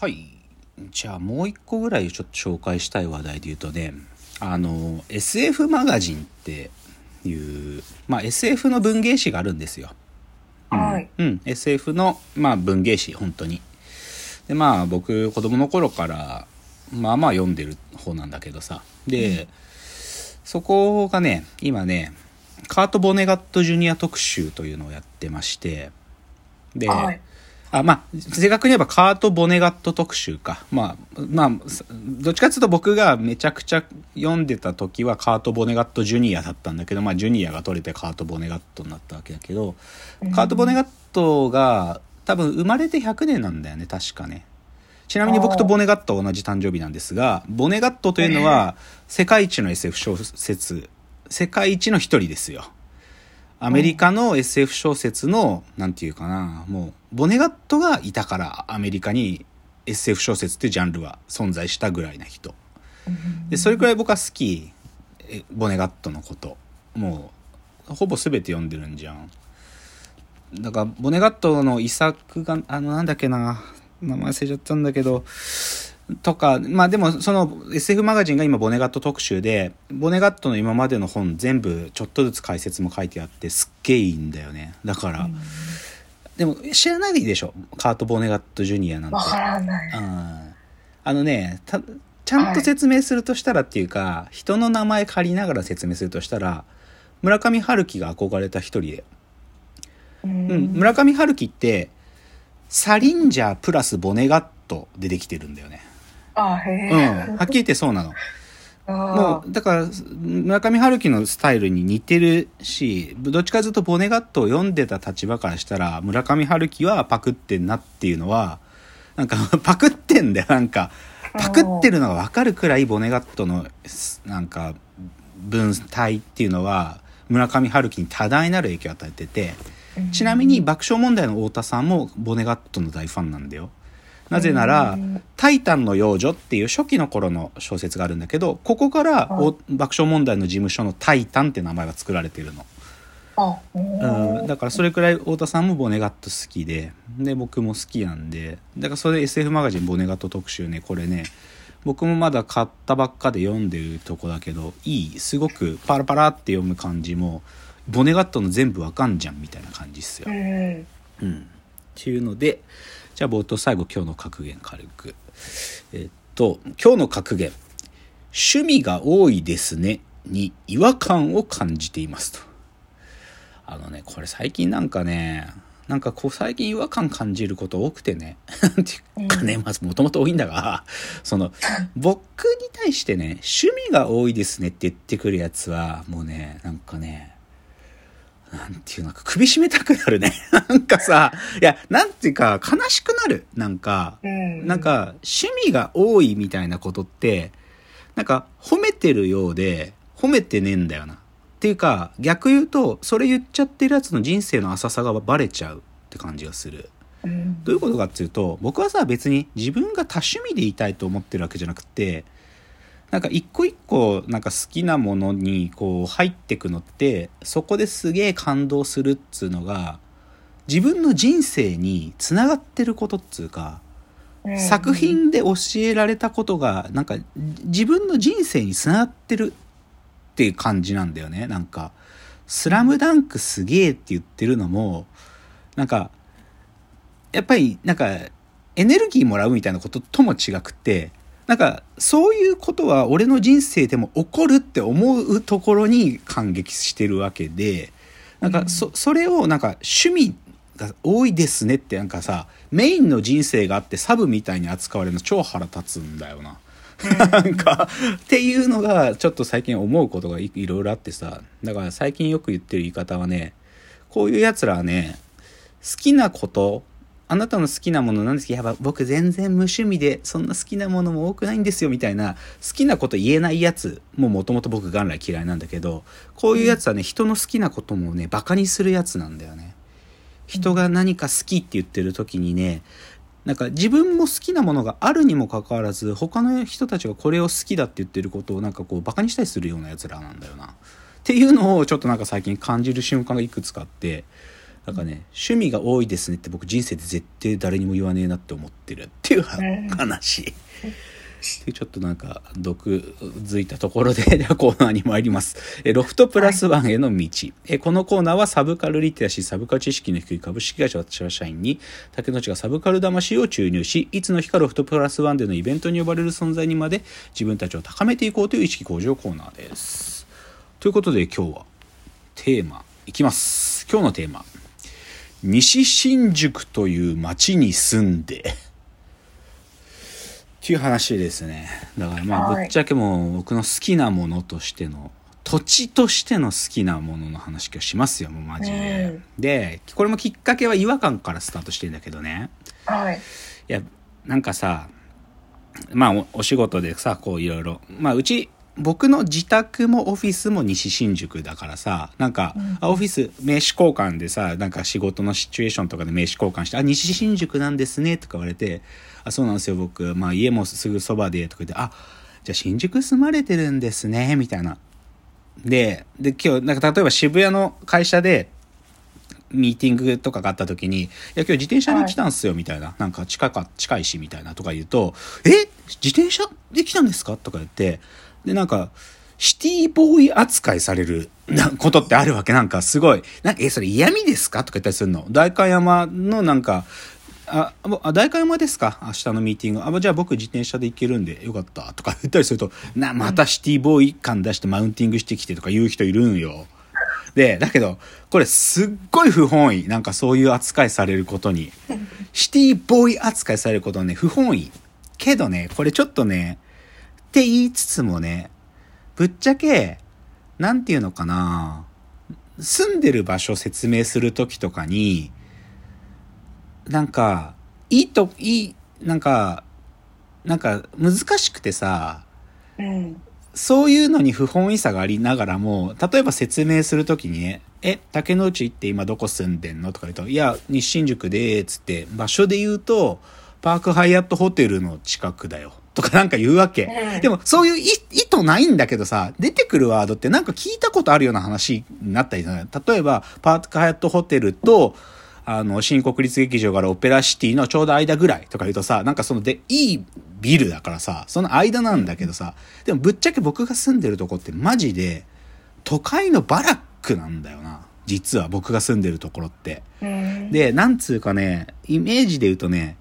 はいじゃあもう一個ぐらいちょっと紹介したい話題で言うとねあの SF マガジンっていうまあ SF の文芸誌があるんですよ。はい。うん SF の、まあ、文芸誌本当に。でまあ僕子供の頃からまあまあ読んでる方なんだけどさで、そこがね今ねカート・ボネガット・ジュニア特集というのをやってましてで、はい。あ、まあ、正確に言えばカート・ボネガット特集か。まあ、まあ、どっちかっていうと僕がめちゃくちゃ読んでた時はカート・ボネガット・ジュニアだったんだけど、まあ、ジュニアが取れてカート・ボネガットになったわけだけど、カート・ボネガットが多分生まれて100年なんだよね、確かね。ちなみに僕とボネガットは同じ誕生日なんですが、ボネガットというのは世界一の SF 小説、世界一の一人ですよ。アメリカの SF 小説の、なんていうかな、もう、ボネガットがいたから、アメリカに SF 小説っていうジャンルは存在したぐらいな人。で、それくらい僕は好き、ボネガットのこと。もう、ほぼ全て読んでるんじゃん。だから、ボネガットの遺作が、あの、なんだっけな、名前忘れちゃったんだけど、とか、まあでもその SF マガジンが今ボネガット特集で、ボネガットの今までの本全部ちょっとずつ解説も書いてあってすっげえいいんだよね。だから、でも知らないでしょ？カート・ボネガット・ジュニアなんて。わからない。うんあのねたちゃんと説明するとしたらっていうか、人の名前借りながら説明するとしたら村上春樹が憧れた一人で、ううん、村上春樹ってサリンジャープラスボネガットでできてるんだよね。あ、へうん、え。はっきり言ってそうなの。ももう、だから、村上春樹のスタイルに似てるし、どっちかというとボネガットを読んでた立場からしたら、村上春樹はパクってんなっていうのは、なんか、パクってんだよ、なんか。パクってるのがわかるくらいボネガットの、なんか、文体っていうのは、村上春樹に多大なる影響を与えてて、ちなみに爆笑問題の太田さんもボネガットの大ファンなんだよ。なぜならうん、タイタンの幼女っていう初期の頃の小説があるんだけど、ここからお爆笑問題の事務所のタイタンって名前が作られてるの。あ、うん、だからそれくらい太田さんもボネガット好きで、で、僕も好きなんで、だからそれで SF マガジンボネガット特集ね、これね、僕もまだ買ったばっかで読んでるとこだけど、いい、すごくパラパラって読む感じも、ボネガットの全部わかんじゃんみたいな感じっすよう。ん。うん。っていうので、じゃあ冒頭最後今日の格言軽く。えっと、今日の格言。趣味が多いですねに違和感を感じていますと。あのね、これ最近なんかね、なんかこう最近違和感感じること多くてね。なんていうかね、まずもともと多いんだが、その、僕に対してね、趣味が多いですねって言ってくるやつは、もうね、なんかね、なんていうのか首絞めたくなるね。なんかさ、いや、なんていうか悲しくなる。なんか、うん。なん、か趣味が多いみたいなことって、なんか褒めてるようで褒めてねえんだよな。っていうか逆言うとそれ言っちゃってるやつの人生の浅さがバレちゃうって感じがする。うん。どういうことかっていうと僕はさ別に自分が多趣味でいたいと思ってるわけじゃなくてなんか一個一個なんか好きなものにこう入ってくのってそこですげえ感動するっつうのが自分の人生につながってることっつうかうん作品で教えられたことがなんか自分の人生につながってるっていう感じなんだよね。なんか「スラムダンクすげえって言ってるのもなんかやっぱりなんかエネルギーもらうみたいなこととも違くてなんかそういうことは俺の人生でも起こるって思うところに感激してるわけでなんかそそれをなんか趣味が多いですねってなんかさメインの人生があってサブみたいに扱われるの超腹立つんだよな。なんかっていうのがちょっと最近思うことがいいろいろあってさ。だから最近よく言ってる言い方はねこういうやつらはね好きなことあなたの好きなものなんですけどやっぱ僕全然無趣味でそんな好きなものも多くないんですよみたいな好きなこと言えないやつももともと僕元来嫌いなんだけどこういうやつはね人の好きなこともねバカにするやつなんだよね。人が何か好きって言ってる時にねなんか自分も好きなものがあるにもかかわらず他の人たちがこれを好きだって言ってることをなんかこうバカにしたりするようなやつらなんだよな。っていうのをちょっとなんか最近感じる瞬間がいくつかあってなんかね趣味が多いですねって僕人生で絶対誰にも言わねえなって思ってるっていううん話。でちょっとなんか毒づいたところで ではコーナーに参ります。えロフトプラスワンへの道、えこのコーナーはサブカルリテラシーサブカル知識の低い株式会社私は社員に竹野内がサブカル魂を注入しいつの日かロフトプラスワンでのイベントに呼ばれる存在にまで自分たちを高めていこうという意識向上コーナーです。ということで今日はテーマいきます。今日のテーマ西新宿という町に住んで。っていう話ですね。だからまあはい。ぶっちゃけもう僕の好きなものとしての土地としての好きなものの話をしますよもうマジで、でこれもきっかけは違和感からスタートしてんだけどね。はい。いやなんかさまあおお仕事でさこういろいろまあうち僕の自宅もオフィスも西新宿だからさなんか、あオフィス名刺交換でさなんか仕事のシチュエーションとかで名刺交換して「あ西新宿なんですね」とか言われて「あそうなんですよ僕、まあ、家もすぐそばで」とか言って「あじゃあ新宿住まれてるんですね」みたいな。でで今日なんか例えば渋谷の会社でミーティングとかがあった時に、いや、今日自転車で来たんすよ、みたいな。なんか近か、近いし、みたいなとか言うと、え？自転車で来たんですか？とか言って、で、なんか、シティボーイ扱いされるなことってあるわけ。なんかすごい、なんか、え、それ嫌味ですか？とか言ったりするの。代官山のなんか、あ、あ代官山ですか？明日のミーティング。あ、じゃあ僕自転車で行けるんでよかった。とか言ったりすると、な、またシティボーイ感出してマウンティングしてきてとか言う人いるんよ。で、だけど、これすっごい不本意。なんかそういう扱いされることに。シティボーイ扱いされることはね、不本意。けどね、これちょっとね、って言いつつもね、ぶっちゃけ、なんていうのかな、住んでる場所説明するときとかに、なんか、いいと、いい、なんか、なんか難しくてさ、うん。そういうのに不本意さがありながらも、例えば説明するときにね、え、竹之内って今どこ住んでんの？とか言うと、いや、西新宿で、つって、場所で言うと、パークハイアットホテルの近くだよ。とかなんか言うわけ。うんでも、そういう意意図ないんだけどさ、出てくるワードってなんか聞いたことあるような話になったりじゃない例えば、パークハイアットホテルと、あの、新国立劇場からオペラシティのちょうど間ぐらいとか言うとさ、なんかそので、いいビルだからさ、その間なんだけどさ、でもぶっちゃけ僕が住んでるとこってマジで、都会のバラックなんだよな。実は僕が住んでるところって。うん。で、なんつうかね、イメージで言うとね、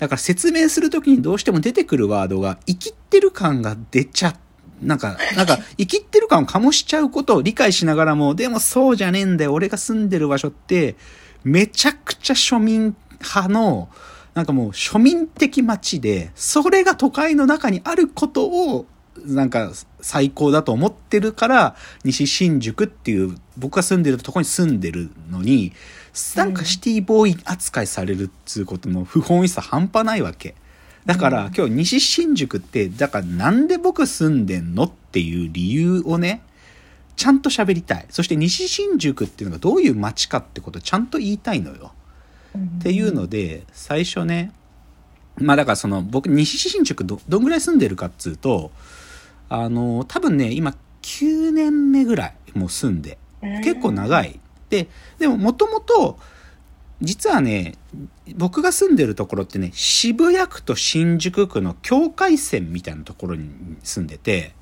だから説明するときにどうしても出てくるワードが生きってる感が出ちゃなんか、なんか、生きってる感を醸しちゃうことを理解しながらも、でもそうじゃねえんだよ。俺が住んでる場所って、めちゃくちゃ庶民派の、なんかもう庶民的街で、それが都会の中にあることを、なんか最高だと思ってるから、西新宿っていう、僕が住んでるとこに住んでるのに、なんかシティボーイ扱いされるっつうことの不本意さ半端ないわけ。だから、今日西新宿って、だからなんで僕住んでんのっていう理由をね、ちゃんと喋りたい。そして西新宿っていうのがどういう街かってことをちゃんと言いたいのよ。っていうので、最初ね、まあだからその僕西新宿どどんぐらい住んでるかっつうと、あの、多分ね、今9年目ぐらいもう住んで、結構長い。で、でももともと、実はね、僕が住んでるところってね、渋谷区と新宿区の境界線みたいなところに住んでて、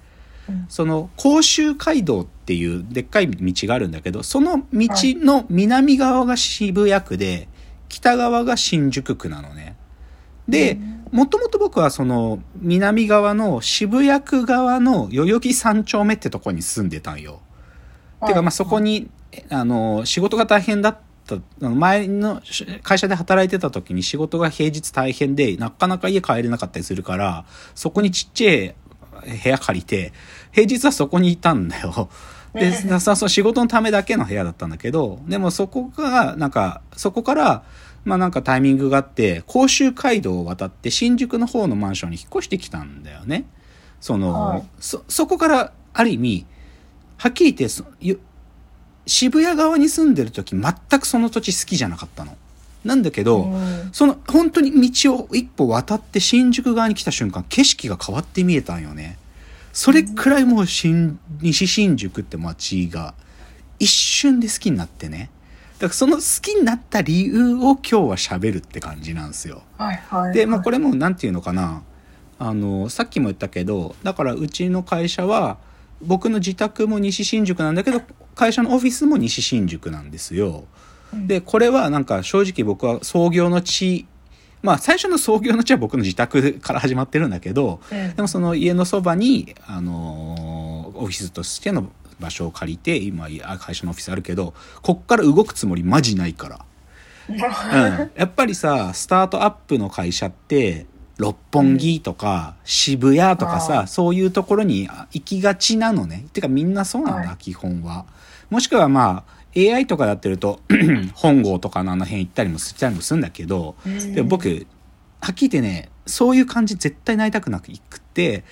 うんその甲州街道っていうでっかい道があるんだけど、その道の南側が渋谷区で、北側が新宿区なのね。で、もともと僕はその南側の渋谷区側の代々木三丁目ってとこに住んでたんよ。てかまあそこに、あの、仕事が大変だった、前の会社で働いてた時に仕事が平日大変で、なかなか家帰れなかったりするから、そこにちっちゃい部屋借りて、平日はそこにいたんだよ。で、さそう仕事のためだけの部屋だったんだけど、でもそこが、なんか、そこから、まあなんかタイミングがあって、甲州街道を渡って新宿の方のマンションに引っ越してきたんだよね。その、はいそ、そこから、ある意味、はっきり言って渋谷側に住んでる時全くその土地好きじゃなかったの。なんだけど、うんその本当に道を一歩渡って新宿側に来た瞬間景色が変わって見えたんよね。それくらいもう新西新宿って街が一瞬で好きになってね。からその好きになった理由を今日は喋るって感じなんですよ。はいはい。で、まあ、これ。れも何て言うのかなあのさっきも言ったけどだからうちの会社は僕の自宅も西新宿なんだけど会社のオフィスも西新宿なんですよ。でこれはなんか正直僕は創業の地まあ最初の創業の地は僕の自宅から始まってるんだけどうんでもその家のそばに、あのーオフィスとしての場所を借りて今あ会社のオフィスあるけどこっから動くつもりマジないから。うん、やっぱりさスタートアップの会社って六本木とか渋谷とかさ、そういうところに行きがちなのね。てかみんなそうなんだ、はい。基本は。もしくはまあ AI とかやってると 本郷とかのあの辺行ったりもしたりもするんだけど、うん。でも僕はっきり言ってねそういう感じ絶対なりたくなくって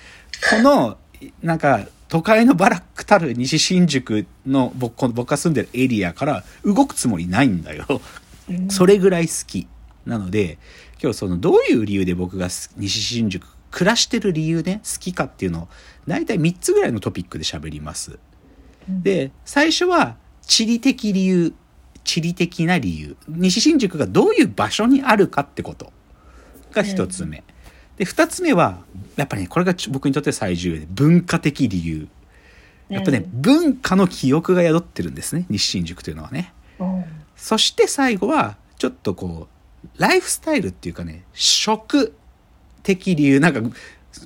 このなんか都会のバラックたる西新宿の僕僕が住んでるエリアから動くつもりないんだよ。うん。それぐらい好き。なので、今日そのどういう理由で僕がす西新宿暮らしてる理由ね、好きかっていうのを、大体3つぐらいのトピックで喋ります。で、最初は地理的理由、地理的な理由。西新宿がどういう場所にあるかってことが1つ目。で、2つ目は、やっぱりね、これがち僕にとって最重要で、文化的理由。やっぱね、うん文化の記憶が宿ってるんですね、西新宿というのはね。うんそして最後は、ちょっとこう、ライフスタイルっていうかね、食的理由、なんか、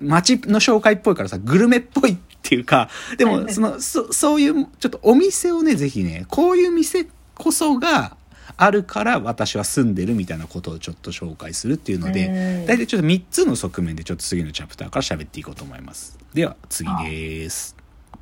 街の紹介っぽいからさ、グルメっぽいっていうか、でも、その、そそういう、ちょっとお店をね、ぜひね、こういう店こそがあるから私は住んでるみたいなことをちょっと紹介するっていうので、うん大体ちょっと3つの側面でちょっと次のチャプターから喋っていこうと思います。では、次です。